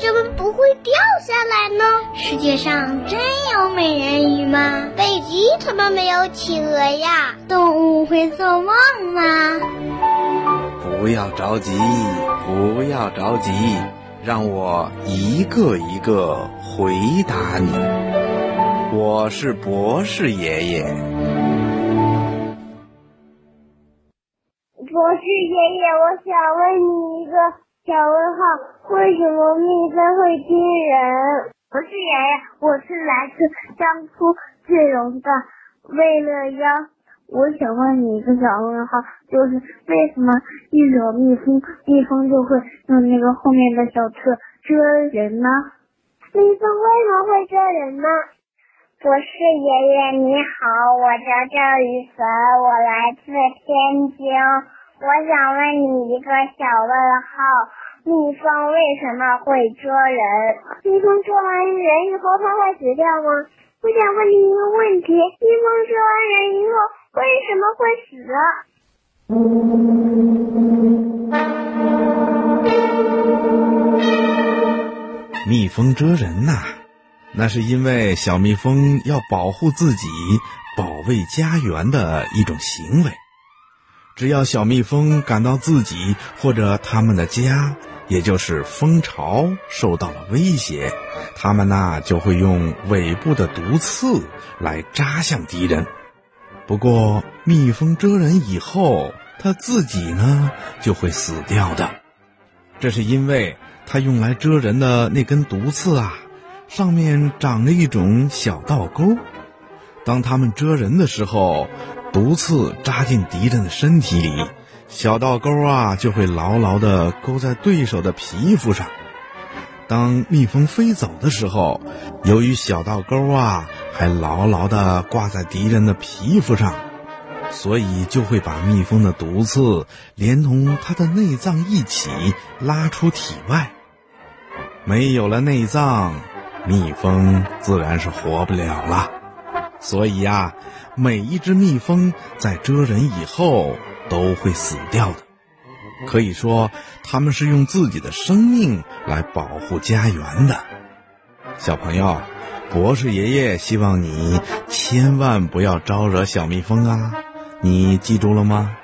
什么不会掉下来呢？世界上真有美人鱼吗？北极怎么没有企鹅呀？动物会做梦吗？不要着急，不要着急，让我一个一个回答你。我是博士爷爷。博士爷爷，我想问你一个小问号：为什么蜜蜂会叮人？不是爷爷，我是来自江苏句容的魏乐央。我想问你一个小问号，就是为什么一惹蜜蜂，蜜蜂就会用那个后面的小刺蛰人呢？蜜蜂为什么会蛰人呢？博士爷爷你好，我叫赵雨凡，我来自天津。我想问你一个小问号：蜜蜂为什么会蛰人？蜜蜂蛰完人以后，它会死掉吗？我想问你一个问题：蜜蜂蛰完人以后，为什么会死？蜜蜂蛰人呐，那是因为小蜜蜂要保护自己、保卫家园的一种行为。只要小蜜蜂感到自己或者它们的家，也就是蜂巢受到了威胁，它们呢就会用尾部的毒刺来扎向敌人。不过，蜜蜂蛰人以后，它自己呢就会死掉的。这是因为它用来蛰人的那根毒刺啊，上面长着一种小倒钩。当它们蛰人的时候，毒刺扎进敌人的身体里，小倒钩啊就会牢牢地勾在对手的皮肤上。当蜜蜂飞走的时候，由于小倒钩啊还牢牢地挂在敌人的皮肤上，所以就会把蜜蜂的毒刺连同它的内脏一起拉出体外。没有了内脏，蜜蜂自然是活不了了。所以呀，每一只蜜蜂在蛰人以后都会死掉的。可以说，它们是用自己的生命来保护家园的。小朋友，博士爷爷希望你千万不要招惹小蜜蜂啊！你记住了吗？